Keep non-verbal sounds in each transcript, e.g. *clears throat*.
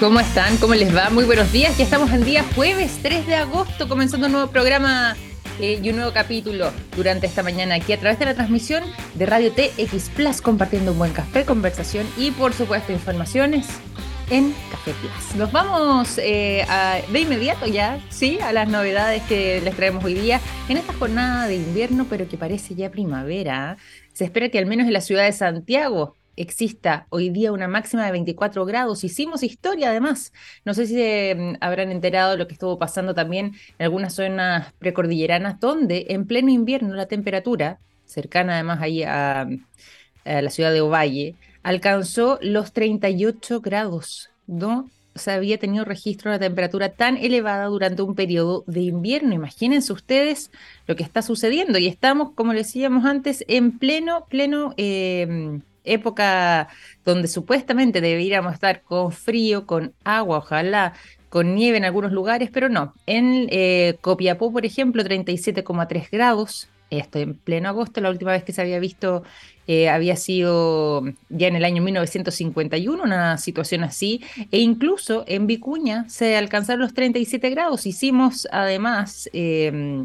¿Cómo están? ¿Cómo les va? Muy buenos días. Ya estamos en día jueves 3 de agosto, comenzando un nuevo programa eh, y un nuevo capítulo durante esta mañana aquí a través de la transmisión de Radio TX Plus, compartiendo un buen café, conversación y por supuesto informaciones en Café Plus. Nos vamos eh, de inmediato ya, sí, a las novedades que les traemos hoy día en esta jornada de invierno, pero que parece ya primavera. Se espera que al menos en la ciudad de Santiago exista hoy día una máxima de 24 grados. Hicimos historia además. No sé si mm, habrán enterado lo que estuvo pasando también en algunas zonas precordilleranas donde en pleno invierno la temperatura, cercana además ahí a, la ciudad de Ovalle, alcanzó los 38 grados. No se había tenido registro de una temperatura tan elevada durante un periodo de invierno. Imagínense ustedes lo que está sucediendo. Y estamos, como decíamos antes, en pleno, pleno eh, época donde supuestamente deberíamos estar con frío, con agua, ojalá con nieve en algunos lugares, pero no. En eh, Copiapó, por ejemplo, 37,3 grados. Esto en pleno agosto, la última vez que se había visto eh, había sido ya en el año 1951, una situación así, e incluso en Vicuña se alcanzaron los 37 grados. Hicimos además eh,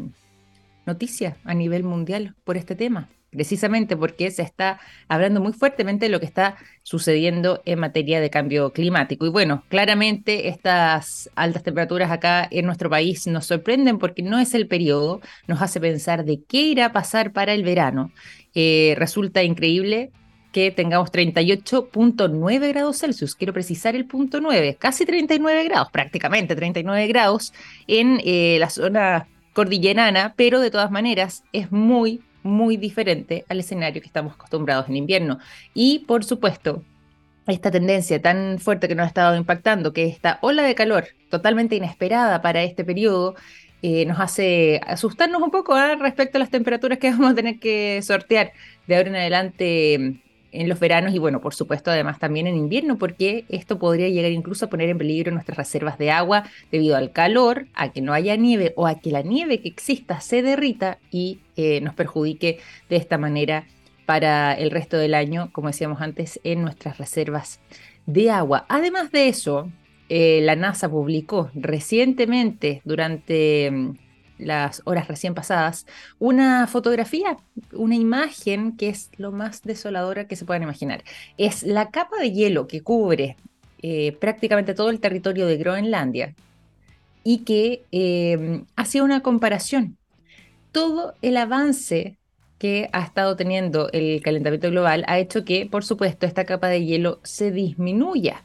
noticia a nivel mundial por este tema precisamente porque se está hablando muy fuertemente de lo que está sucediendo en materia de cambio climático. Y bueno, claramente estas altas temperaturas acá en nuestro país nos sorprenden porque no es el periodo, nos hace pensar de qué irá a pasar para el verano. Eh, resulta increíble que tengamos 38.9 grados Celsius, quiero precisar el punto 9, casi 39 grados, prácticamente 39 grados en eh, la zona cordillerana, pero de todas maneras es muy, muy diferente al escenario que estamos acostumbrados en invierno. Y por supuesto, esta tendencia tan fuerte que nos ha estado impactando, que esta ola de calor totalmente inesperada para este periodo, eh, nos hace asustarnos un poco ¿eh? respecto a las temperaturas que vamos a tener que sortear de ahora en adelante en los veranos y bueno, por supuesto además también en invierno, porque esto podría llegar incluso a poner en peligro nuestras reservas de agua debido al calor, a que no haya nieve o a que la nieve que exista se derrita y eh, nos perjudique de esta manera para el resto del año, como decíamos antes, en nuestras reservas de agua. Además de eso, eh, la NASA publicó recientemente durante mm, las horas recién pasadas, una fotografía, una imagen que es lo más desoladora que se puedan imaginar. Es la capa de hielo que cubre eh, prácticamente todo el territorio de Groenlandia y que eh, hacía una comparación. Todo el avance que ha estado teniendo el calentamiento global ha hecho que, por supuesto, esta capa de hielo se disminuya.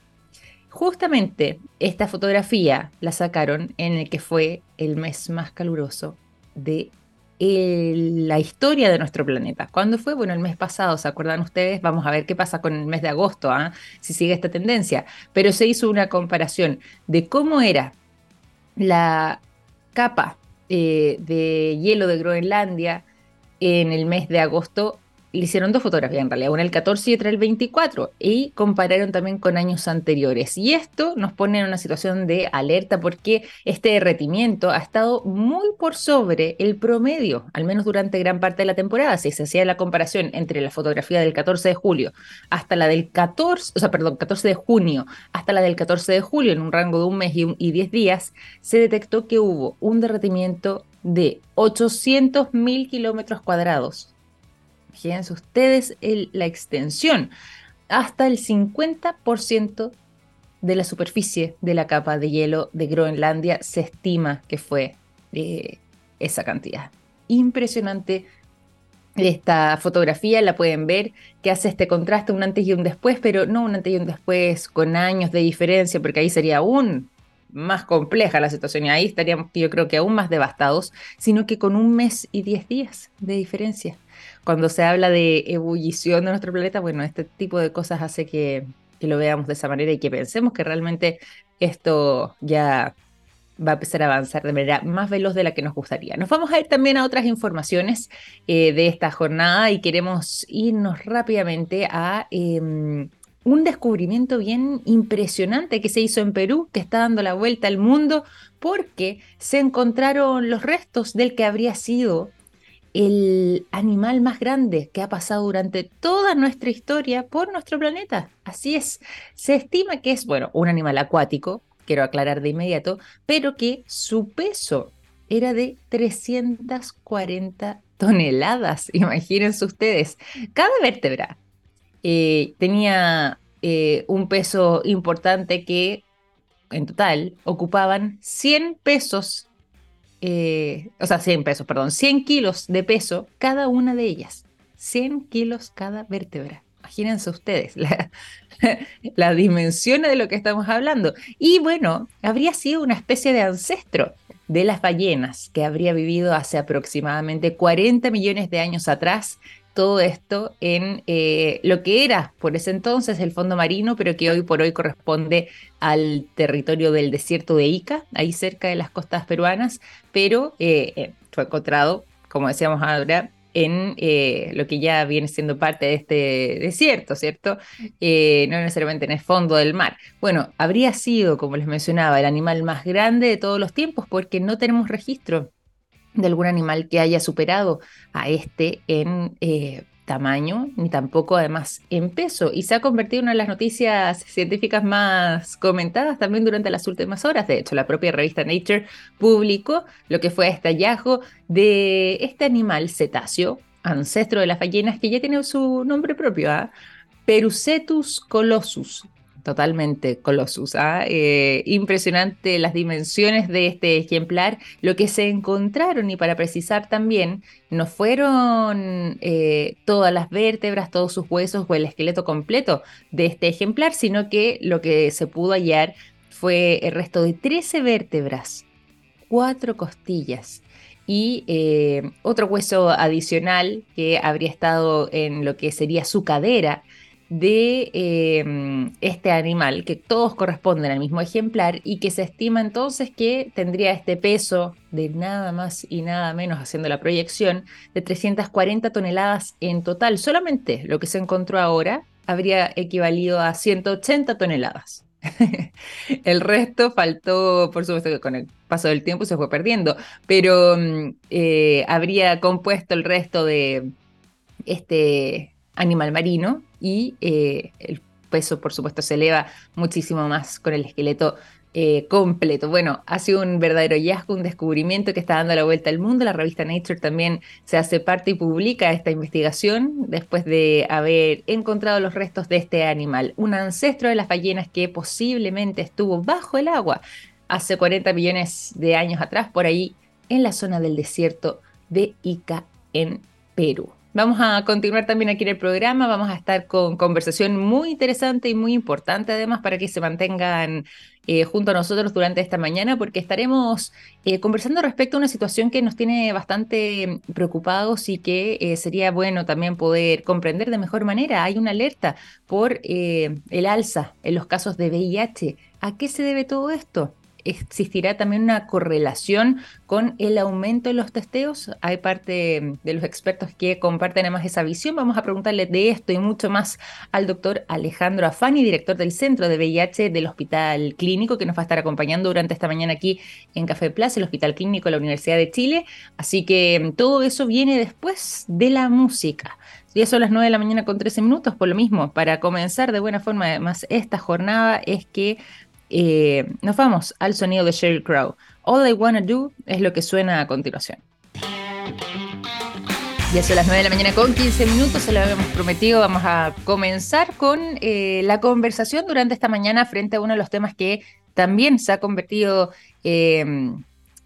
Justamente esta fotografía la sacaron en el que fue el mes más caluroso de la historia de nuestro planeta. ¿Cuándo fue? Bueno, el mes pasado, ¿se acuerdan ustedes? Vamos a ver qué pasa con el mes de agosto, ¿ah? si sigue esta tendencia. Pero se hizo una comparación de cómo era la capa eh, de hielo de Groenlandia en el mes de agosto le hicieron dos fotografías en realidad, una el 14 y otra el 24, y compararon también con años anteriores. Y esto nos pone en una situación de alerta porque este derretimiento ha estado muy por sobre el promedio, al menos durante gran parte de la temporada. Si se hacía la comparación entre la fotografía del 14 de julio hasta la del 14, o sea, perdón, 14 de junio hasta la del 14 de julio, en un rango de un mes y 10 días, se detectó que hubo un derretimiento de 800 mil kilómetros cuadrados Fíjense ustedes la extensión. Hasta el 50% de la superficie de la capa de hielo de Groenlandia se estima que fue eh, esa cantidad. Impresionante esta fotografía, la pueden ver, que hace este contraste, un antes y un después, pero no un antes y un después con años de diferencia, porque ahí sería aún más compleja la situación y ahí estaríamos, yo creo que aún más devastados, sino que con un mes y diez días de diferencia cuando se habla de ebullición de nuestro planeta, bueno, este tipo de cosas hace que, lo veamos de esa manera y que pensemos que realmente esto ya va a empezar a avanzar de manera más veloz de la que nos gustaría. Nos vamos a ir también a otras informaciones eh, de esta jornada y queremos irnos rápidamente a em, un descubrimiento bien impresionante que se hizo en Perú, que está dando la vuelta al mundo, porque se encontraron los restos del que habría sido el animal más grande que ha pasado durante toda nuestra historia por nuestro planeta. Así es, se estima que es, bueno, un animal acuático, quiero aclarar de inmediato, pero que su peso era de 340 toneladas, *laughs* imagínense ustedes. Cada vértebra eh, tenía eh, un peso importante que en total ocupaban 100 pesos, eh, o sea, 100 pesos, perdón, 100 kilos de peso cada una de ellas. 100 kilos cada vértebra. Imagínense ustedes las *laughs* dimensiones de lo que estamos hablando. Y bueno, habría sido una especie de ancestro de las ballenas que habría vivido hace aproximadamente 40 millones de años atrás todo esto en eh, lo que era por ese entonces el fondo marino, pero que hoy por hoy corresponde al territorio del desierto de Ica, ahí cerca de las costas peruanas, pero eh, eh, fue encontrado, como decíamos ahora, en lo que ya viene siendo parte de este desierto, ¿cierto? no necesariamente en el fondo del mar. Bueno, habría sido, como les mencionaba, el animal más grande de todos los tiempos porque no tenemos registro de algún animal que haya superado a este en eh, tamaño, ni tampoco además en peso. Y se ha convertido en una de las noticias científicas más comentadas también durante las últimas horas. De hecho, la propia revista Nature publicó lo que fue este hallazgo de este animal cetáceo, ancestro de las ballenas, que ya tiene su nombre propio, ¿ah? Perucetus colossus, Totalmente, Colossus. ¿ah? Eh, impresionante las dimensiones de este ejemplar. Lo que se encontraron, y para precisar también, no fueron eh, todas las vértebras, todos sus huesos o el esqueleto completo de este ejemplar, sino que lo que se pudo hallar fue el resto de 13 vértebras, cuatro costillas y eh, otro hueso adicional que habría estado en lo que sería su cadera de em, este animal, que todos corresponden al mismo ejemplar y que se estima entonces que tendría este peso de nada más y nada menos, haciendo la proyección, de 340 toneladas en total. Solamente lo que se encontró ahora habría equivalido a 180 toneladas. *laughs* el resto faltó, por supuesto que con el paso del tiempo se fue perdiendo, pero mm, eh, habría compuesto el resto de este animal marino y eh, el peso, por supuesto, se eleva muchísimo más con el esqueleto eh, completo. Bueno, ha sido un verdadero hallazgo, un descubrimiento que está dando la vuelta al mundo. La revista Nature también se hace parte y publica esta investigación después de haber encontrado los restos de este animal, un ancestro de las ballenas que posiblemente estuvo bajo el agua hace 40 millones de años atrás, por ahí en la zona del desierto de Ica en Perú. Vamos a continuar también aquí en el programa, vamos a estar con conversación muy interesante y muy importante además para que se mantengan eh, junto a nosotros durante esta mañana porque estaremos eh, conversando respecto a una situación que nos tiene bastante preocupados y que eh, sería bueno también poder comprender de mejor manera. Hay una alerta por el alza en los casos de VIH. ¿A qué se debe todo esto? Existirá también una correlación con el aumento de los testeos. Hay parte de los expertos que comparten además esa visión. Vamos a preguntarle de esto y mucho más al doctor Alejandro Afani, director del Centro de VIH del Hospital Clínico, que nos va a estar acompañando durante esta mañana aquí en Café Plaza, el Hospital Clínico de la Universidad de Chile. Así que mm, todo eso viene después de la música. Ya son las 9 de la mañana con 13 minutos, por lo mismo, para comenzar de buena forma además esta jornada es que eh, nos vamos al sonido de Sheryl Crow. All I Wanna Do es lo que suena a continuación. Ya son las 9 de la mañana con 15 minutos, se lo habíamos prometido, vamos a comenzar con eh, la conversación durante esta mañana frente a uno de los temas que también se ha convertido eh,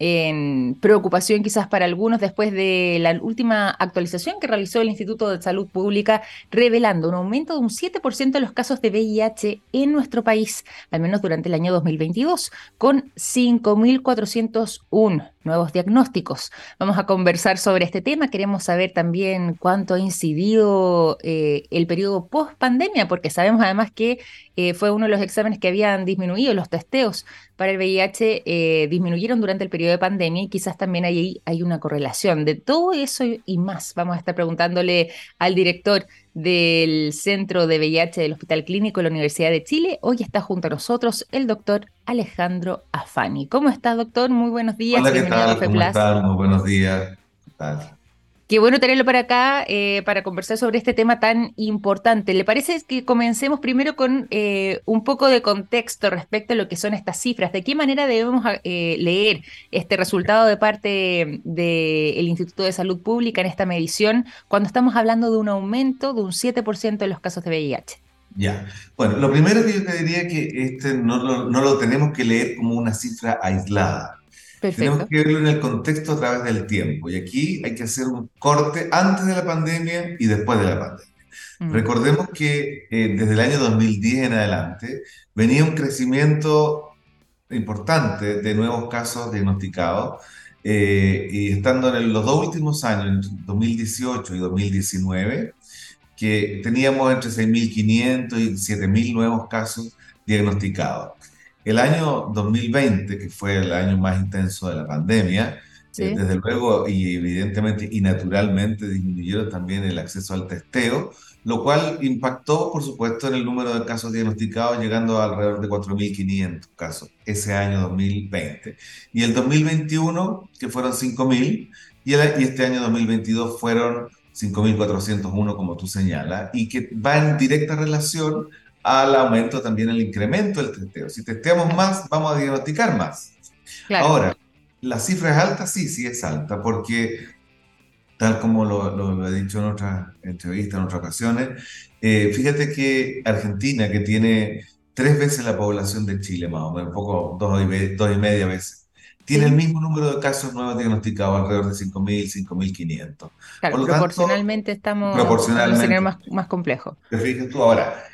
en preocupación quizás para algunos después de la última actualización que realizó el Instituto de Salud Pública, revelando un aumento de un 7% de los casos de VIH en nuestro país, al menos durante el año 2022, con 5.401 nuevos diagnósticos. Vamos a conversar sobre este tema. Queremos saber también cuánto ha incidido eh, el periodo post pandemia, porque sabemos además que eh, fue uno de los exámenes que habían disminuido, los testeos para el VIH eh, disminuyeron durante el periodo de pandemia y quizás también ahí hay una correlación de todo eso y más. Vamos a estar preguntándole al director del Centro de VIH del Hospital Clínico de la Universidad de Chile. Hoy está junto a nosotros el doctor Alejandro Afani. ¿Cómo está, doctor? Muy buenos días. Hola, ¿qué tal? ¿Cómo Muy buenos días. Qué bueno tenerlo para acá eh, para conversar sobre este tema tan importante. ¿Le parece que comencemos primero con eh, un poco de contexto respecto a lo que son estas cifras? ¿De qué manera debemos eh, leer este resultado de parte del Instituto de Salud Pública en esta medición cuando estamos hablando de un aumento de un 7% de los casos de VIH? Ya, bueno, lo primero que yo te diría es que este no lo tenemos que leer como una cifra aislada. Tenemos que verlo en el contexto a través del tiempo. Y aquí hay que hacer un corte antes de la pandemia y después de la pandemia. Mm. Recordemos que eh, desde el año 2010 en adelante venía un crecimiento importante de nuevos casos diagnosticados. Eh, y estando en los dos últimos años, en 2018 y 2019, que teníamos entre 6.500 y 7.000 nuevos casos diagnosticados. El año 2020, que fue el año más intenso de la pandemia, eh, desde luego y evidentemente y naturalmente disminuyeron también el acceso al testeo, lo cual impactó, por supuesto, en el número de casos diagnosticados, llegando a alrededor de 4.500 casos ese año 2020. Y el 2021, que fueron 5.000, y, y este año 2022 fueron 5.401, como tú señalas, y que va en directa relación al aumento también el incremento del testeo. Si testeamos más, vamos a diagnosticar más. Ahora, ¿la cifra es alta? Sí, sí es alta, porque tal como lo, he dicho en otras entrevistas, en otras ocasiones, eh, fíjate que Argentina, que tiene tres veces la población de Chile, más o menos, un poco, dos y, dos y media veces, tiene el mismo número de casos nuevos diagnosticados, alrededor de 5.000, 5.500. Claro, proporcionalmente estamos proporcionalmente, más, más complejo. Te fijas tú ahora,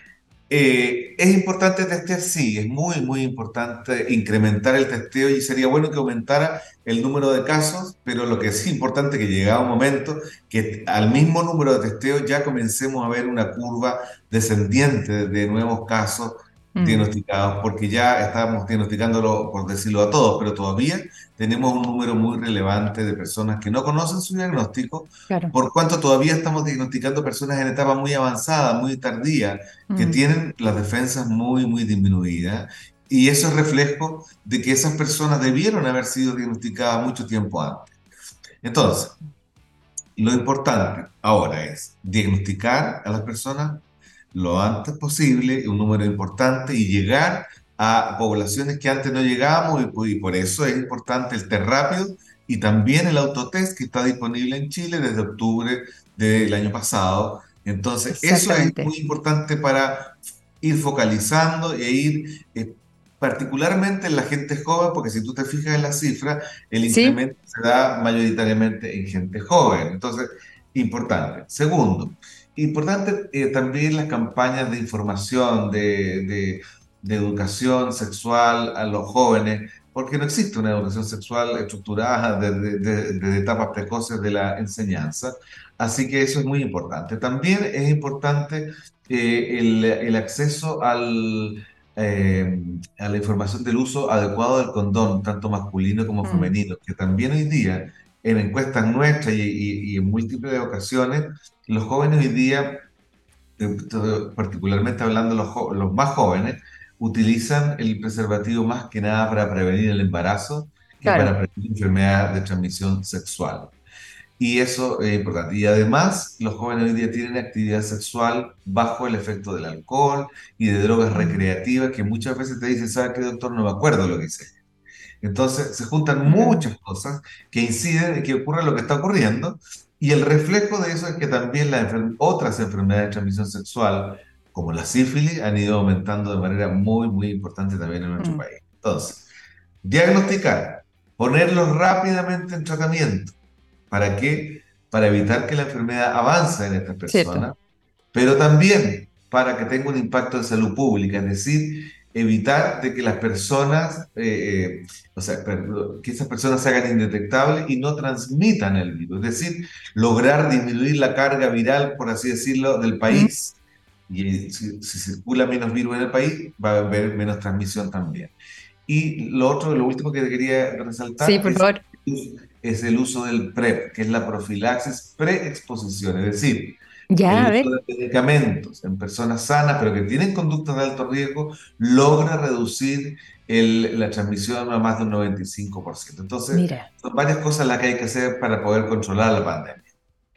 eh, ¿Es importante testear? Sí, es muy, muy importante incrementar el testeo y sería bueno que aumentara el número de casos, pero lo que es importante que llegado un momento que al mismo número de testeos ya comencemos a ver una curva descendiente de nuevos casos Mm. diagnosticados, porque ya estábamos diagnosticándolo, por decirlo a todos, pero todavía tenemos un número muy relevante de personas que no conocen su diagnóstico, por cuanto todavía estamos diagnosticando personas en etapa muy avanzada, muy tardía, que mm. tienen las defensas muy, muy disminuidas. Y eso es reflejo de que esas personas debieron haber sido diagnosticadas mucho tiempo antes. Entonces, lo importante ahora es diagnosticar a las personas lo antes posible, un número importante, y llegar a poblaciones que antes no llegábamos, y, por eso es importante el test rápido y también el autotest que está disponible en Chile desde octubre del año pasado. Entonces, eso es muy importante para ir focalizando e ir eh, particularmente en la gente joven, porque si tú te fijas en la cifra, el incremento se da mayoritariamente en gente joven. Entonces, importante. Segundo, Importante eh, también las campañas de información, de, de, educación sexual a los jóvenes, porque no existe una educación sexual estructurada desde de, etapas precoces de la enseñanza. Así que eso es muy importante. También es importante eh, el, el, acceso al, eh, a la información del uso adecuado del condón, tanto masculino como mm. femenino, que también hoy día en encuestas nuestras y, en múltiples ocasiones, los jóvenes hoy día, particularmente hablando los, los más jóvenes, utilizan el preservativo más que nada para prevenir el embarazo que para prevenir enfermedades de transmisión sexual. Y eso es importante. Y además, los jóvenes hoy día tienen actividad sexual bajo el efecto del alcohol y de drogas recreativas que muchas veces te dicen, ¿sabes qué, doctor? No me acuerdo lo que hice. Entonces se juntan muchas cosas que inciden en que ocurra lo que está ocurriendo y el reflejo de eso es que también las otras enfermedades de transmisión sexual, como la sífilis, han ido aumentando de manera muy, muy importante también en nuestro mm. país. Entonces, diagnosticar, ponerlos rápidamente en tratamiento. ¿Para qué? Para evitar que la enfermedad avance en estas personas, pero también para que tenga un impacto en salud pública, es decir, evitar de que las personas, eh, eh, o sea, que esas personas se hagan indetectables y no transmitan el virus. Es decir, lograr disminuir la carga viral, por así decirlo, del país. Y si, circula menos virus en el país, va a haber menos transmisión también. Y lo otro, lo último que quería resaltar es, es el uso del PrEP, que es la profilaxis preexposición. Es decir, ya, el uso de medicamentos en personas sanas, pero que tienen conductas de alto riesgo, logra reducir la transmisión a más de un 95%. Entonces, son varias cosas las que hay que hacer para poder controlar la pandemia.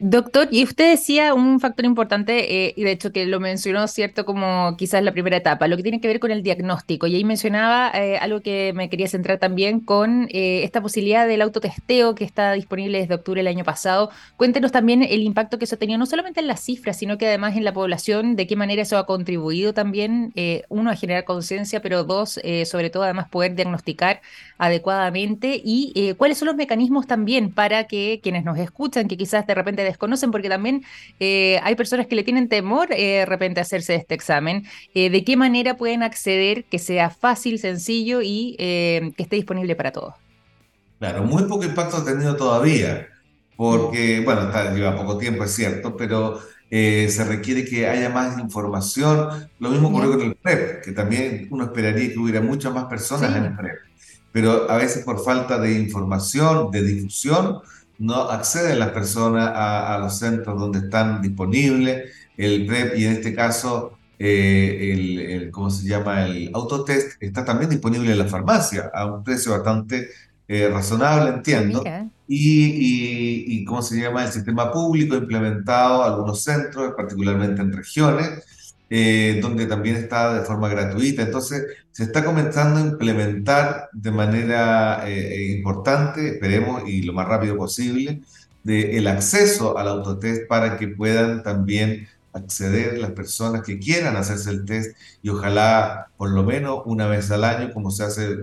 Doctor, y usted decía un factor importante, eh, y de hecho que lo mencionó, ¿cierto? Como quizás la primera etapa, lo que tiene que ver con el diagnóstico. Y ahí mencionaba eh, algo que me quería centrar también con eh, esta posibilidad del autotesteo que está disponible desde octubre del año pasado. Cuéntenos también el impacto que eso ha tenido, no solamente en las cifras, sino que además en la población, de qué manera eso ha contribuido también, uno, a generar conciencia, pero dos, sobre todo además poder diagnosticar adecuadamente y cuáles son los mecanismos también para que quienes nos escuchan, que quizás de repente desconocen, porque también eh, hay personas que le tienen temor eh, de repente a hacerse este examen. Eh, ¿De qué manera pueden acceder que sea fácil, sencillo y que esté disponible para todos? Claro, muy poco impacto ha tenido todavía, porque, bueno, lleva poco tiempo, es cierto, pero se requiere que haya más información. Lo mismo ocurrió con el PREP, que también uno esperaría que hubiera muchas más personas en el PREP, pero a veces por falta de información, de difusión, no acceden las personas a, los centros donde están disponibles el PrEP y en este caso eh, el, ¿cómo se llama? El autotest está también disponible en la farmacia a un precio bastante eh, razonable, entiendo. Y, y, ¿cómo se llama? El sistema público implementado algunos centros, particularmente en regiones, eh, donde también está de forma gratuita. Entonces, se está comenzando a implementar de manera eh, eh, importante, esperemos, y lo más rápido posible, de el acceso al autotest para que puedan también acceder las personas que quieran hacerse el test y ojalá por lo menos una vez al año, como se hace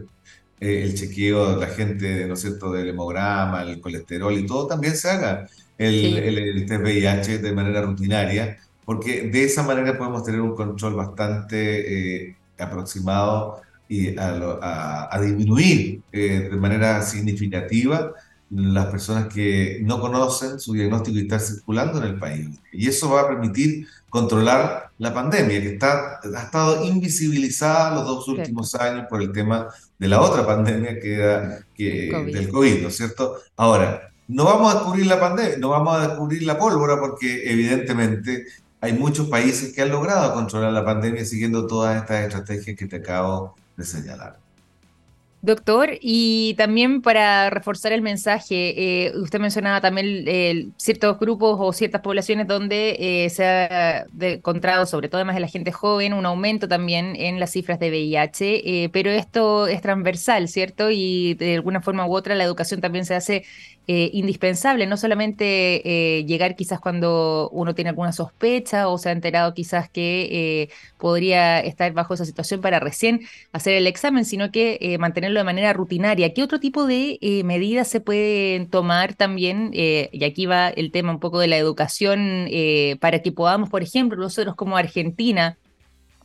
el chequeo de la gente, ¿no es cierto?, del hemograma, el colesterol y todo, también se haga el, el test VIH de manera rutinaria porque de esa manera podemos tener un control bastante eh, aproximado y a, disminuir eh, de manera significativa las personas que no conocen su diagnóstico y están circulando en el país. Y eso va a permitir controlar la pandemia, que está, ha estado invisibilizada los dos últimos años por el tema de la otra pandemia que era que, del COVID, ¿no es cierto? Ahora, no vamos a descubrir la pandemia, no vamos a descubrir la pólvora porque evidentemente hay muchos países que han logrado controlar la pandemia siguiendo todas estas estrategias que te acabo de señalar. Doctor, y también para reforzar el mensaje, eh, usted mencionaba también ciertos grupos o ciertas poblaciones donde eh, se ha encontrado, sobre todo además de la gente joven, un aumento también en las cifras de VIH, eh, pero esto es transversal, ¿cierto? Y de alguna forma u otra la educación también se hace eh, indispensable, no solamente eh, llegar quizás cuando uno tiene alguna sospecha o se ha enterado quizás que eh, podría estar bajo esa situación para recién hacer el examen, sino que de manera rutinaria. ¿Qué otro tipo de medidas se pueden tomar también? y aquí va el tema un poco de la educación para que podamos, por ejemplo, nosotros como Argentina,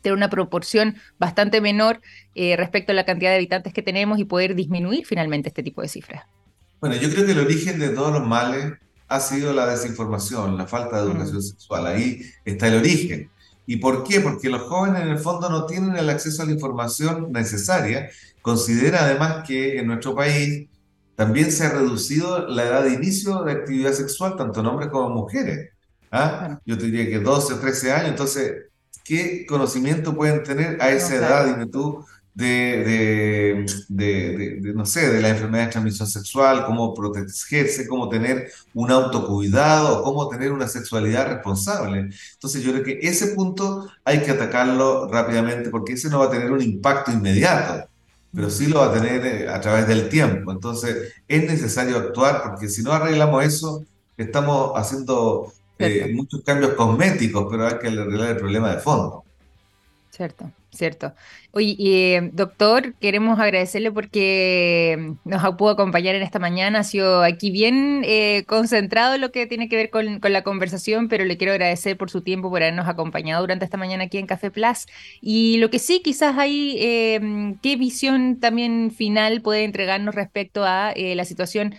tener una proporción bastante menor respecto a la cantidad de habitantes que tenemos y poder disminuir finalmente este tipo de cifras. Bueno, yo creo que el origen de todos los males ha sido la desinformación, la falta de educación mm. sexual. Ahí está el origen. ¿Y por qué? Porque los jóvenes en el fondo no tienen el acceso a la información necesaria. Considera además que en nuestro país también se ha reducido la edad de inicio de actividad sexual, tanto en hombres como en mujeres. ¿Ah? Yo te diría que 12 o 13 años. Entonces, ¿qué conocimiento pueden tener a esa edad, dime tú, de, de, de, no sé, de la enfermedad de transmisión sexual, cómo protegerse, cómo tener un autocuidado, cómo tener una sexualidad responsable. Entonces yo creo que ese punto hay que atacarlo rápidamente porque ese no va a tener un impacto inmediato, pero sí lo va a tener eh, a través del tiempo. Entonces es necesario actuar porque si no arreglamos eso, estamos haciendo eh, muchos cambios cosméticos, pero hay que arreglar el problema de fondo. Cierto, cierto. Oye, eh, doctor, queremos agradecerle porque nos pudo acompañar en esta mañana. Ha sido aquí bien eh, concentrado en lo que tiene que ver con, la conversación, pero le quiero agradecer por su tiempo, por habernos acompañado durante esta mañana aquí en Café Plus. Y lo que sí, quizás hay, eh, ¿qué visión también final puede entregarnos respecto a la situación?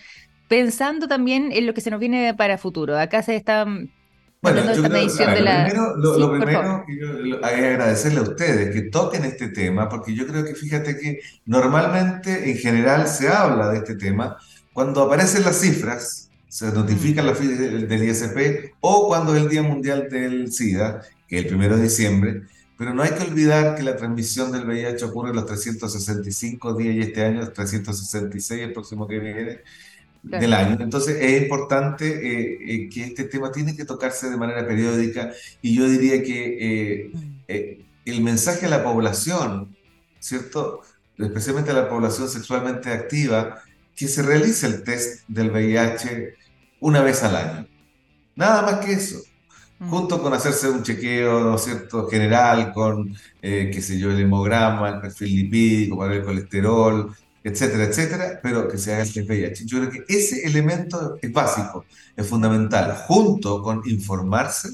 Pensando también en lo que se nos viene para futuro. Acá se está bueno, yo creo, lo primero, es agradecerle a ustedes que toquen este tema, porque yo creo que fíjate que normalmente en general se habla de este tema. Cuando aparecen las cifras, se notifica la del, del ISP o cuando es el Día Mundial del SIDA, que es el primero de diciembre, pero no hay que olvidar que la transmisión del VIH ocurre los 365 días y este año 366, el próximo que viene, del año. Entonces es importante eh, eh, que este tema tiene que tocarse de manera periódica y yo diría que eh, el mensaje a la población, ¿cierto? Especialmente a la población sexualmente activa, que se realice el test del VIH una vez al año. Nada más que eso. Mm. Junto con hacerse un chequeo, cierto?, general con, qué sé yo, el hemograma, el perfil lipídico para el colesterol, etcétera, etcétera, pero que se haga el VIH. Yo creo que ese elemento es básico, es fundamental, junto con informarse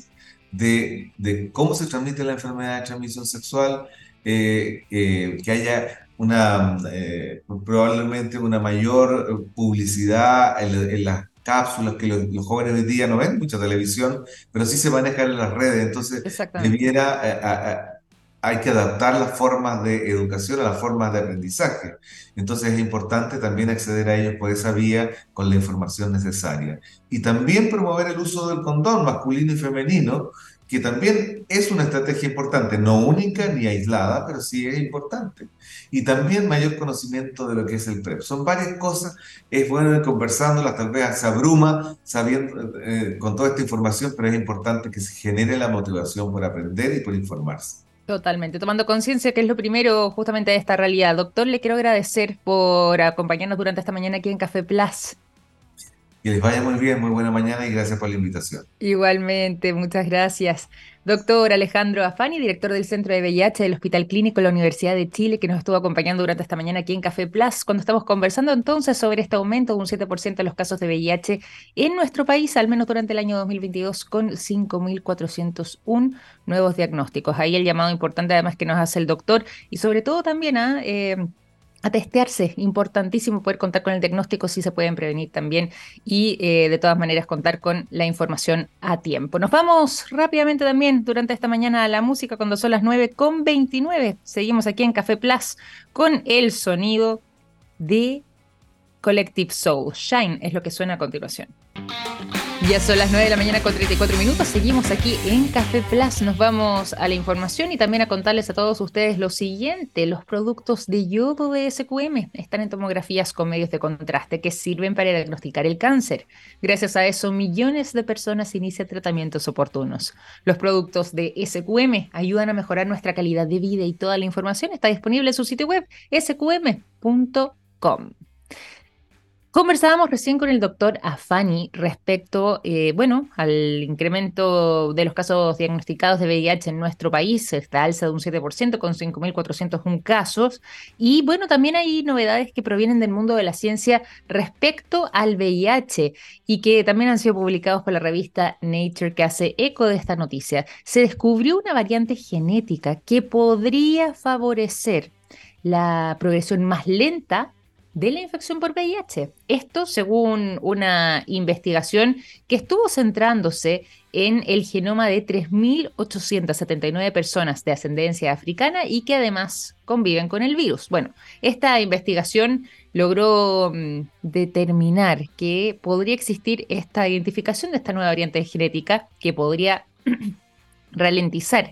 de, de cómo se transmite la enfermedad de transmisión sexual, eh, eh, que haya una, eh, probablemente una mayor publicidad en, las cápsulas que los, jóvenes hoy día no ven mucha televisión, pero sí se manejan en las redes, entonces debiera hay que adaptar las formas de educación a las formas de aprendizaje. Entonces es importante también acceder a ellos por esa vía con la información necesaria. Y también promover el uso del condón masculino y femenino, que también es una estrategia importante, no única ni aislada, pero sí es importante. Y también mayor conocimiento de lo que es el PrEP. Son varias cosas, es bueno ir conversándolas, tal vez se abruma sabiendo, eh, con toda esta información, pero es importante que se genere la motivación por aprender y por informarse. Totalmente, tomando conciencia que es lo primero justamente de esta realidad. Doctor, le quiero agradecer por acompañarnos durante esta mañana aquí en Café Plus. Que les vaya muy bien, muy buena mañana y gracias por la invitación. Igualmente, muchas gracias. Doctor Alejandro Afani, director del Centro de VIH del Hospital Clínico de la Universidad de Chile, que nos estuvo acompañando durante esta mañana aquí en Café Plus, cuando estamos conversando entonces sobre este aumento de un 7% de los casos de VIH en nuestro país, al menos durante el año 2022, con 5.401 nuevos diagnósticos. Ahí el llamado importante además que nos hace el doctor y sobre todo también a... Eh, a testearse. Importantísimo poder contar con el diagnóstico si se pueden prevenir también y eh, de todas maneras contar con la información a tiempo. Nos vamos rápidamente también durante esta mañana a la música cuando son las 9 con 29. Seguimos aquí en Café Plus con el sonido de Collective Soul. Shine es lo que suena a continuación. Ya son las 9 de la mañana con 34 minutos. Seguimos aquí en Café Plus. Nos vamos a la información y también a contarles a todos ustedes lo siguiente. Los productos de yodo de SQM están en tomografías con medios de contraste que sirven para diagnosticar el cáncer. Gracias a eso, millones de personas inician tratamientos oportunos. Los productos de SQM ayudan a mejorar nuestra calidad de vida y toda la información está disponible en su sitio web sqm.com. Conversábamos recién con el doctor Afani respecto, eh, bueno, al incremento de los casos diagnosticados de VIH en nuestro país, esta alza de un 7% con 5.401 casos. Y bueno, también hay novedades que provienen del mundo de la ciencia respecto al VIH y que también han sido publicados por la revista Nature que hace eco de esta noticia. Se descubrió una variante genética que podría favorecer la progresión más lenta de la infección por VIH. Esto según una investigación que estuvo centrándose en el genoma de 3.879 personas de ascendencia africana y que además conviven con el virus. Bueno, esta investigación logró mm, determinar que podría existir esta identificación de esta nueva variante genética que podría *clears throat* ralentizar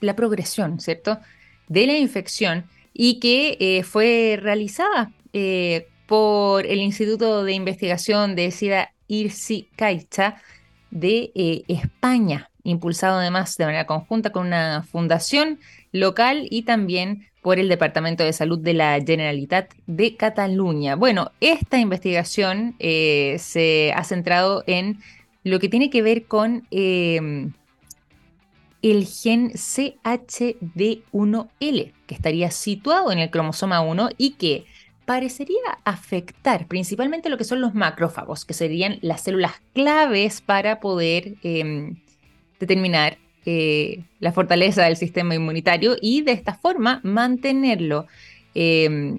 la progresión, ¿cierto?, de la infección y que eh, fue realizada eh, por el Instituto de Investigación de SIDA IRSI Caixa de eh, España, impulsado además de manera conjunta con una fundación local y también por el Departamento de Salud de la Generalitat de Cataluña. Bueno, esta investigación se ha centrado en lo que tiene que ver con em, el gen CHD1L, que estaría situado en el cromosoma 1 y que parecería afectar principalmente lo que son los macrófagos, que serían las células claves para poder em, determinar eh, la fortaleza del sistema inmunitario y de esta forma mantenerlo em,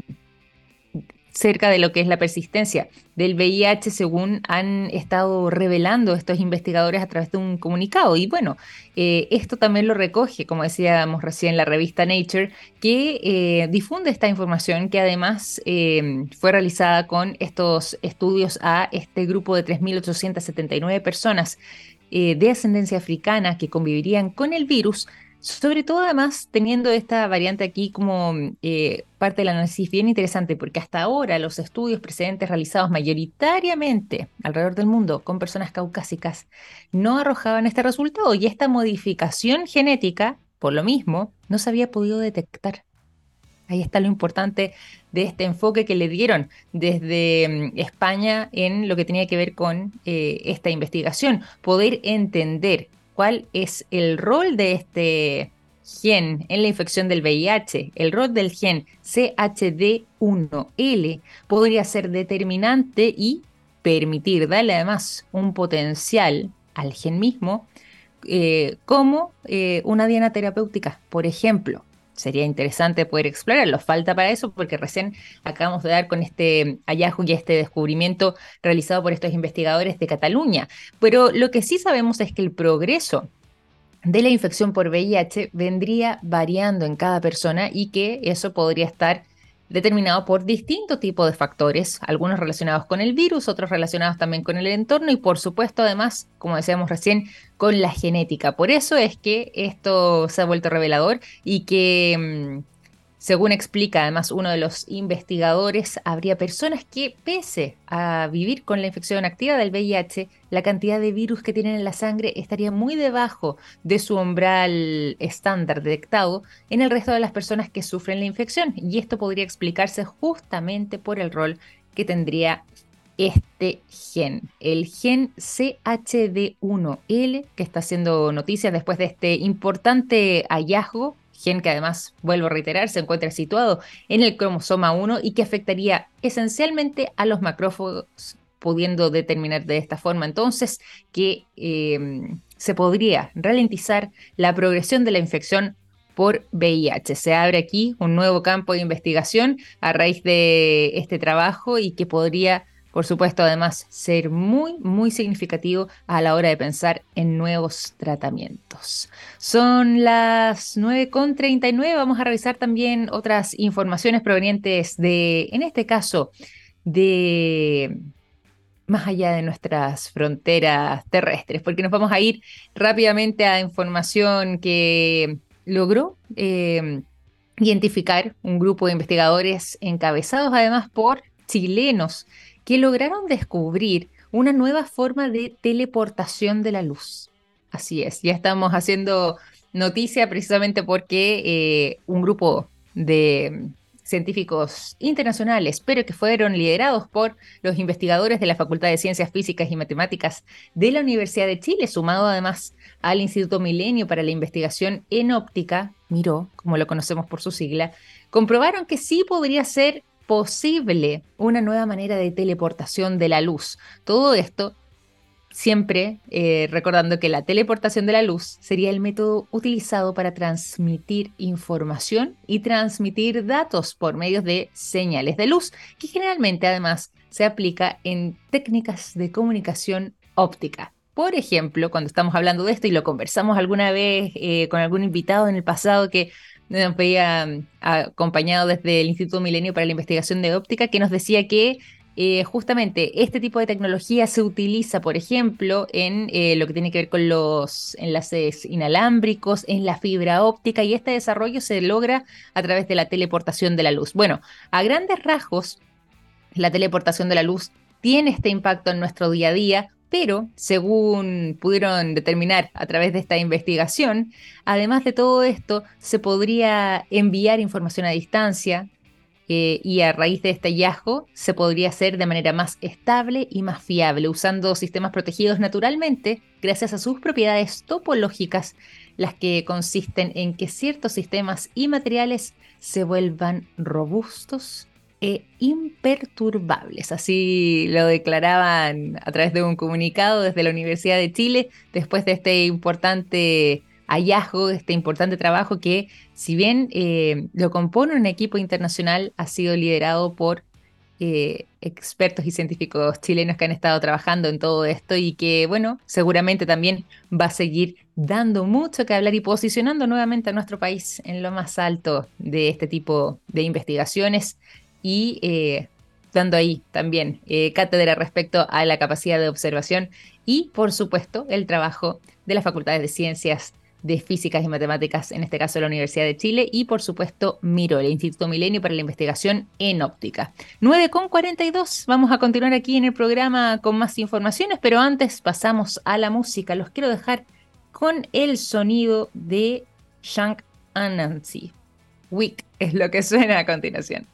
cerca de lo que es la persistencia del VIH, según han estado revelando estos investigadores a través de un comunicado. Y bueno, eh, esto también lo recoge, como decíamos recién, la revista Nature, que eh, difunde esta información que además eh, fue realizada con estos estudios a este grupo de 3.879 personas de ascendencia africana que convivirían con el virus Sobre todo además teniendo esta variante aquí como eh, parte del análisis bien interesante, porque hasta ahora los estudios precedentes realizados mayoritariamente alrededor del mundo con personas caucásicas no arrojaban este resultado y esta modificación genética, por lo mismo, no se había podido detectar. Ahí está lo importante de este enfoque que le dieron desde mm, España en lo que tenía que ver con eh, esta investigación, poder entender cuál es el rol de este gen en la infección del VIH. El rol del gen CHD1L podría ser determinante y permitir darle además un potencial al gen mismo eh, como eh, una diana terapéutica, por ejemplo. Sería interesante poder explorarlo. Falta para eso porque recién acabamos de dar con este hallazgo y este descubrimiento realizado por estos investigadores de Cataluña. Pero lo que sí sabemos es que el progreso de la infección por VIH vendría variando en cada persona y que eso podría estar determinado por distintos tipos de factores, algunos relacionados con el virus, otros relacionados también con el entorno y por supuesto además, como decíamos recién, con la genética. Por eso es que esto se ha vuelto revelador y que mm, según explica además uno de los investigadores, habría personas que, pese a vivir con la infección activa del VIH, la cantidad de virus que tienen en la sangre estaría muy debajo de su umbral estándar detectado en el resto de las personas que sufren la infección. Y esto podría explicarse justamente por el rol que tendría este gen, el gen CHD1L, que está haciendo noticias después de este importante hallazgo gen que además, vuelvo a reiterar, se encuentra situado en el cromosoma 1 y que afectaría esencialmente a los macrófagos, pudiendo determinar de esta forma entonces que eh, se podría ralentizar la progresión de la infección por VIH. Se abre aquí un nuevo campo de investigación a raíz de este trabajo y que podría por supuesto, además, ser muy, muy significativo a la hora de pensar en nuevos tratamientos. Son las 9.39, vamos a revisar también otras informaciones provenientes de, en este caso, de más allá de nuestras fronteras terrestres, porque nos vamos a ir rápidamente a información que logró eh, identificar un grupo de investigadores encabezados además por chilenos que lograron descubrir una nueva forma de teleportación de la luz. Así es, ya estamos haciendo noticia precisamente porque eh, un grupo de científicos internacionales, pero que fueron liderados por los investigadores de la Facultad de Ciencias Físicas y Matemáticas de la Universidad de Chile, sumado además al Instituto Milenio para la Investigación en Óptica, MIRO, como lo conocemos por su sigla, comprobaron que sí podría ser posible una nueva manera de teleportación de la luz. Todo esto siempre eh, recordando que la teleportación de la luz sería el método utilizado para transmitir información y transmitir datos por medio de señales de luz, que generalmente además se aplica en técnicas de comunicación óptica. Por ejemplo, cuando estamos hablando de esto y lo conversamos alguna vez eh, con algún invitado en el pasado que nos veía mm, acompañado desde el Instituto Milenio para la Investigación de Óptica, que nos decía que eh, justamente este tipo de tecnología se utiliza, por ejemplo, en eh, lo que tiene que ver con los enlaces inalámbricos, en la fibra óptica, y este desarrollo se logra a través de la teleportación de la luz. Bueno, a grandes rasgos, la teleportación de la luz tiene este impacto en nuestro día a día, pero, según pudieron determinar a través de esta investigación, además de todo esto, se podría enviar información a distancia eh, y a raíz de este hallazgo se podría hacer de manera más estable y más fiable, usando sistemas protegidos naturalmente gracias a sus propiedades topológicas, las que consisten en que ciertos sistemas y materiales se vuelvan robustos e imperturbables. Así lo declaraban a través de un comunicado desde la Universidad de Chile después de este importante hallazgo, este importante trabajo que, si bien eh, lo compone un equipo internacional, ha sido liderado por eh, expertos y científicos chilenos que han estado trabajando en todo esto y que, bueno, seguramente también va a seguir dando mucho que hablar y posicionando nuevamente a nuestro país en lo más alto de este tipo de investigaciones y eh, dando ahí también eh, cátedra respecto a la capacidad de observación y, por supuesto, el trabajo de las facultades de ciencias de Físicas y Matemáticas, en este caso la Universidad de Chile, y por supuesto Miro, el Instituto Milenio para la Investigación en Óptica. 9 con 42, vamos a continuar aquí en el programa con más informaciones, pero antes pasamos a la música. Los quiero dejar con el sonido de Shank Anansi. Week es lo que suena a continuación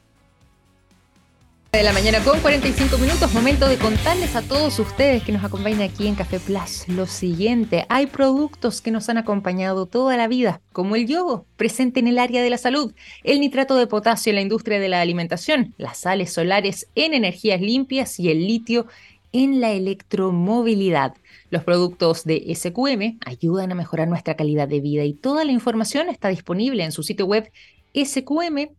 de la mañana con 45 minutos, momento de contarles a todos ustedes que nos acompañan aquí en Café Plus lo siguiente. Hay productos que nos han acompañado toda la vida, como el yodo, presente en el área de la salud, el nitrato de potasio en la industria de la alimentación, las sales solares en energías limpias y el litio en la electromovilidad. Los productos de SQM ayudan a mejorar nuestra calidad de vida y toda la información está disponible en su sitio web sqm.com.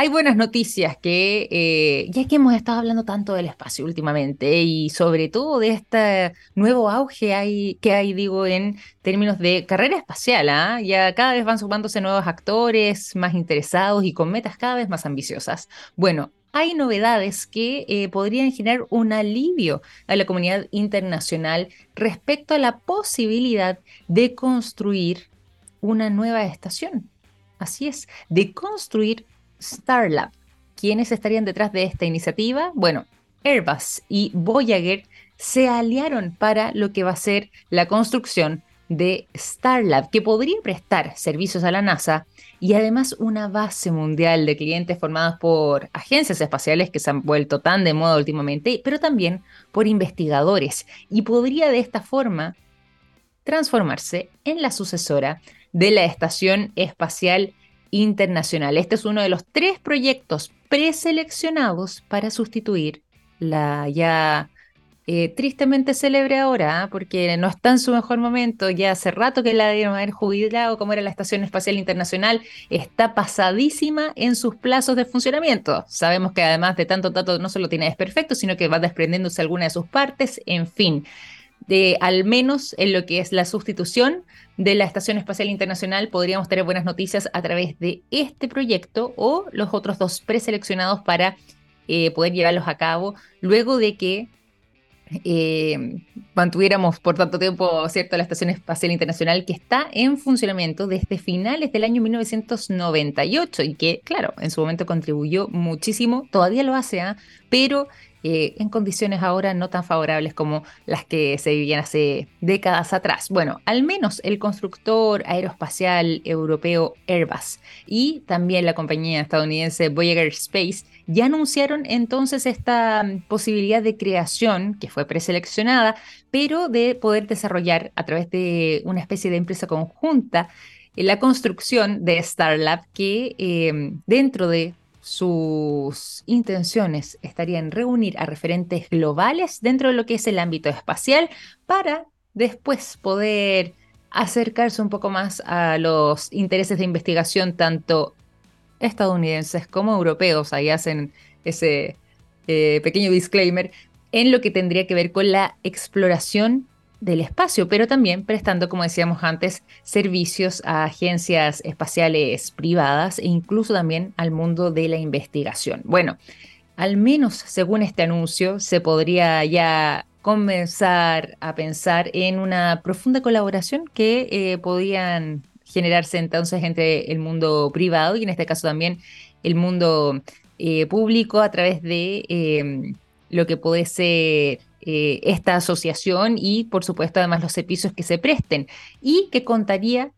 Hay buenas noticias que, eh, ya que hemos estado hablando tanto del espacio últimamente y sobre todo de este nuevo auge que hay, digo, en términos de carrera espacial, ¿ah? ya cada vez van sumándose nuevos actores más interesados y con metas cada vez más ambiciosas. Bueno, hay novedades que eh, podrían generar un alivio a la comunidad internacional respecto a la posibilidad de construir una nueva estación. Así es, de construir Starlab. ¿Quiénes estarían detrás de esta iniciativa? Bueno, Airbus y Voyager se aliaron para lo que va a ser la construcción de Starlab, que podría prestar servicios a la NASA y además una base mundial de clientes formados por agencias espaciales que se han vuelto tan de moda últimamente, pero también por investigadores, y podría de esta forma transformarse en la sucesora de la Estación Espacial internacional. Este es uno de los tres proyectos preseleccionados para sustituir la ya eh, tristemente célebre ahora, ¿ah? porque no está en su mejor momento, ya hace rato que la debieron haber jubilado, como era la Estación Espacial Internacional, está pasadísima en sus plazos de funcionamiento. Sabemos que además de tanto dato no solo tiene desperfectos, sino que va desprendiéndose alguna de sus partes, en fin de al menos en lo que es la sustitución de la Estación Espacial Internacional, podríamos tener buenas noticias a través de este proyecto o los otros dos preseleccionados para eh, poder llevarlos a cabo luego de que eh, mantuviéramos por tanto tiempo, ¿cierto?, la Estación Espacial Internacional que está en funcionamiento desde finales del año 1998 y que, claro, en su momento contribuyó muchísimo, todavía lo hace, ¿ah? pero eh, en condiciones ahora no tan favorables como las que se vivían hace décadas atrás. Bueno, al menos el constructor aeroespacial europeo Airbus y también la compañía estadounidense Voyager Space ya anunciaron entonces esta mm, posibilidad de creación que fue preseleccionada, pero de poder desarrollar a través de una especie de empresa conjunta eh, la construcción de Starlab que eh, dentro de sus intenciones estarían reunir a referentes globales dentro de lo que es el ámbito espacial para después poder acercarse un poco más a los intereses de investigación tanto estadounidenses como europeos. Ahí hacen ese eh, pequeño disclaimer en lo que tendría que ver con la exploración del espacio, pero también prestando, como decíamos antes, servicios a agencias espaciales privadas e incluso también al mundo de la investigación. Bueno, al menos según este anuncio, se podría ya comenzar a pensar en una profunda colaboración que eh, podían generarse entonces entre el mundo privado y en este caso también el mundo eh, público a través de eh, lo que puede ser eh, esta asociación y, por supuesto, además los servicios que se presten y que contaría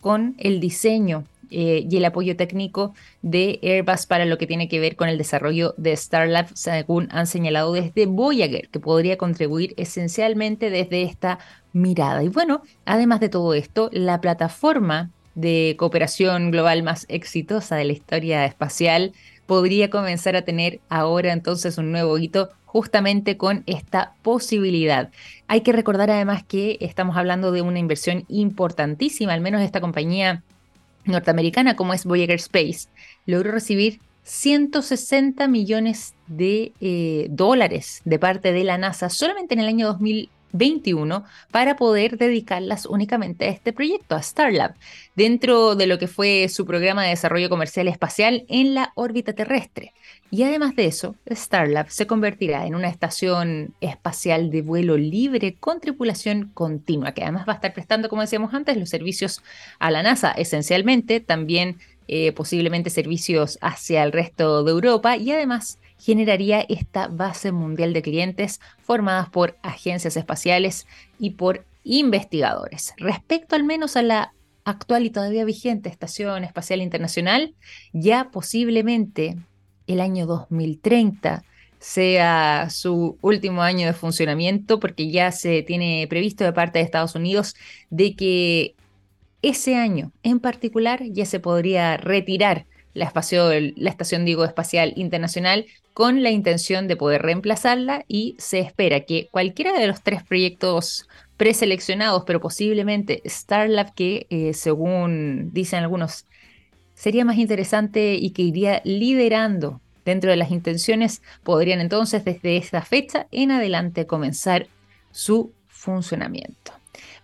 con el diseño eh, y el apoyo técnico de Airbus para lo que tiene que ver con el desarrollo de Starlab, según han señalado desde Voyager, que podría contribuir esencialmente desde esta mirada. Y bueno, además de todo esto, la plataforma de cooperación global más exitosa de la historia espacial podría comenzar a tener ahora entonces un nuevo hito justamente con esta posibilidad. Hay que recordar además que estamos hablando de una inversión importantísima, al menos esta compañía norteamericana como es Voyager Space, logró recibir 160 millones de eh, dólares de parte de la NASA solamente en el año 21 para poder dedicarlas únicamente a este proyecto, a Starlab, dentro de lo que fue su programa de desarrollo comercial espacial en la órbita terrestre. Y además de eso, Starlab se convertirá en una estación espacial de vuelo libre con tripulación continua, que además va a estar prestando, como decíamos antes, los servicios a la NASA esencialmente, también eh, posiblemente servicios hacia el resto de Europa y además generaría esta base mundial de clientes formadas por agencias espaciales y por investigadores. Respecto al menos a la actual y todavía vigente Estación Espacial Internacional, ya posiblemente el año 2030 sea su último año de funcionamiento, porque ya se tiene previsto de parte de Estados Unidos de que ese año en particular ya se podría retirar la, estación digo, espacial internacional con la intención de poder reemplazarla y se espera que cualquiera de los tres proyectos preseleccionados, pero posiblemente Starlab, que eh, según dicen algunos, sería más interesante y que iría liderando dentro de las intenciones, podrían entonces desde esta fecha en adelante comenzar su funcionamiento.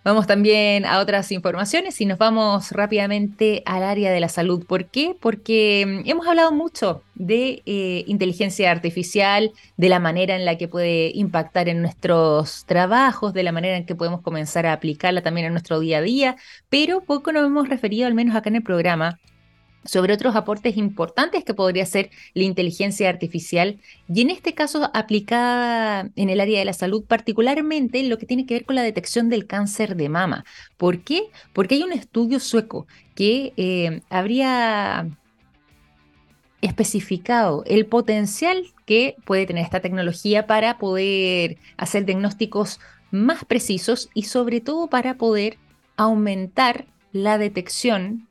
Vamos también a otras informaciones y nos vamos rápidamente al área de la salud. ¿Por qué? Porque mm, hemos hablado mucho de eh, inteligencia artificial, de la manera en la que puede impactar en nuestros trabajos, de la manera en que podemos comenzar a aplicarla también en nuestro día a día, pero poco nos hemos referido, al menos acá en el programa, sobre otros aportes importantes que podría ser la inteligencia artificial y en este caso aplicada en el área de la salud, particularmente en lo que tiene que ver con la detección del cáncer de mama. ¿Por qué? Porque hay un estudio sueco que eh, habría especificado el potencial que puede tener esta tecnología para poder hacer diagnósticos más precisos y sobre todo para poder aumentar la detección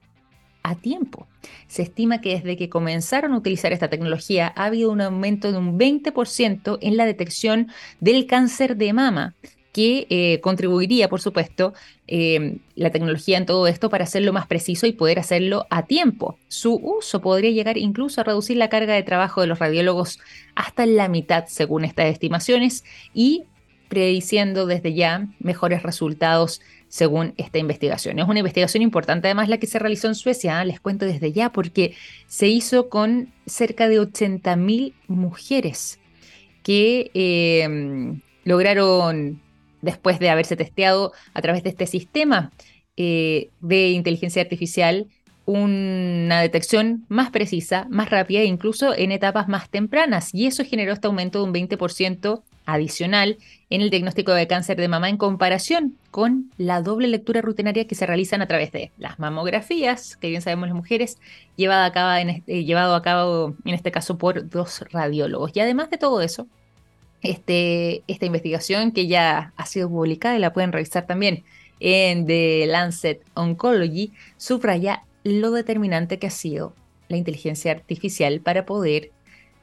a tiempo. Se estima que desde que comenzaron a utilizar esta tecnología ha habido un aumento de un 20% en la detección del cáncer de mama que eh, contribuiría, por supuesto, eh, la tecnología en todo esto para hacerlo más preciso y poder hacerlo a tiempo. Su uso podría llegar incluso a reducir la carga de trabajo de los radiólogos hasta la mitad, según estas estimaciones, y prediciendo desde ya mejores resultados según esta investigación. Es una investigación importante además la que se realizó en Suecia, ¿eh? les cuento desde ya, porque se hizo con cerca de 80.000 mujeres que em, lograron, después de haberse testeado a través de este sistema eh, de inteligencia artificial, una detección más precisa, más rápida, e incluso en etapas más tempranas. Y eso generó este aumento de un 20% adicional en el diagnóstico de cáncer de mama en comparación con la doble lectura rutinaria que se realizan a través de las mamografías, que bien sabemos las mujeres, llevada a cabo en este, llevado a cabo en este caso por dos radiólogos. Y además de todo eso, este, esta investigación que ya ha sido publicada y la pueden revisar también en The Lancet Oncology, subraya lo determinante que ha sido la inteligencia artificial para poder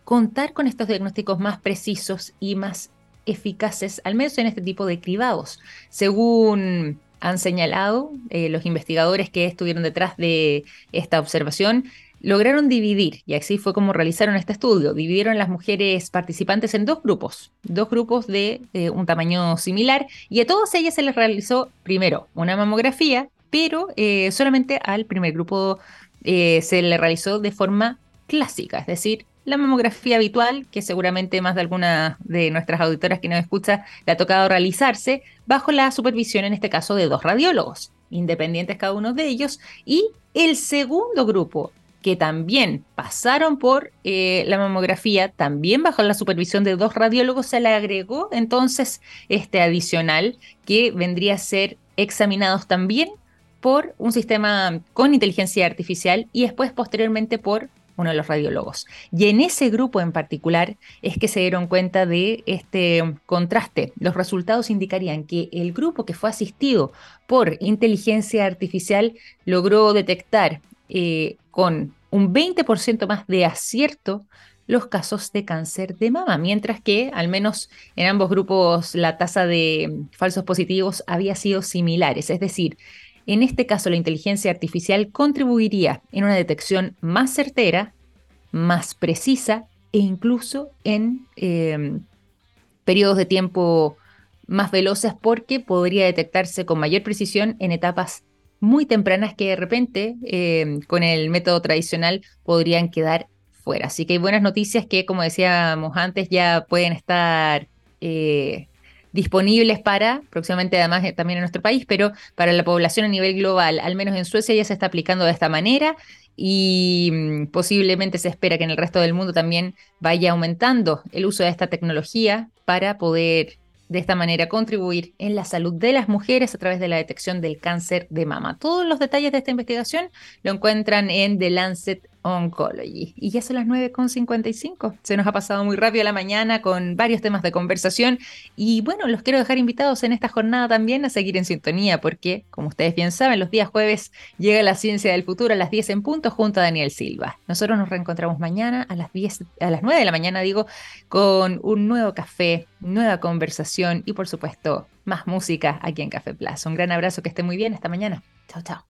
contar con estos diagnósticos más precisos y más eficaces, al menos en este tipo de cribados. Según han señalado eh, los investigadores que estuvieron detrás de esta observación, lograron dividir, y así fue como realizaron este estudio, dividieron las mujeres participantes en dos grupos, dos grupos de eh, un tamaño similar, y a todas ellas se les realizó primero una mamografía, pero eh, solamente al primer grupo se le realizó de forma clásica, es decir, la mamografía habitual, que seguramente más de alguna de nuestras auditoras que nos escucha le ha tocado realizarse, bajo la supervisión en este caso de dos radiólogos, independientes cada uno de ellos, y el segundo grupo, que también pasaron por eh, la mamografía, también bajo la supervisión de dos radiólogos, se le agregó entonces este adicional que vendría a ser examinados también por un sistema con inteligencia artificial y después posteriormente por uno de los radiólogos. Y en ese grupo en particular es que se dieron cuenta de este contraste. Los resultados indicarían que el grupo que fue asistido por inteligencia artificial logró detectar eh, con un 20% más de acierto los casos de cáncer de mama, mientras que al menos en ambos grupos la tasa de falsos positivos había sido similares, es decir, en este caso, la inteligencia artificial contribuiría en una detección más certera, más precisa e incluso en em, periodos de tiempo más veloces porque podría detectarse con mayor precisión en etapas muy tempranas que de repente eh, con el método tradicional podrían quedar fuera. Así que hay buenas noticias que, como decíamos antes, ya pueden estar eh, disponibles para, próximamente además eh, también en nuestro país, pero para la población a nivel global, al menos en Suecia ya se está aplicando de esta manera y mm, posiblemente se espera que en el resto del mundo también vaya aumentando el uso de esta tecnología para poder de esta manera contribuir en la salud de las mujeres a través de la detección del cáncer de mama. Todos los detalles de esta investigación lo encuentran en The Lancet Oncology. Y ya son las 9.55. Se nos ha pasado muy rápido la mañana con varios temas de conversación. Y bueno, los quiero dejar invitados en esta jornada también a seguir en sintonía, porque, como ustedes bien saben, los días jueves llega la ciencia del futuro a las 10 en punto junto a Daniel Silva. Nosotros nos reencontramos mañana a las 10, a las 9 de la mañana, digo, con un nuevo café, nueva conversación y, por supuesto, más música aquí en Café Plaza. Un gran abrazo, que esté muy bien. Esta mañana. Chao, chao.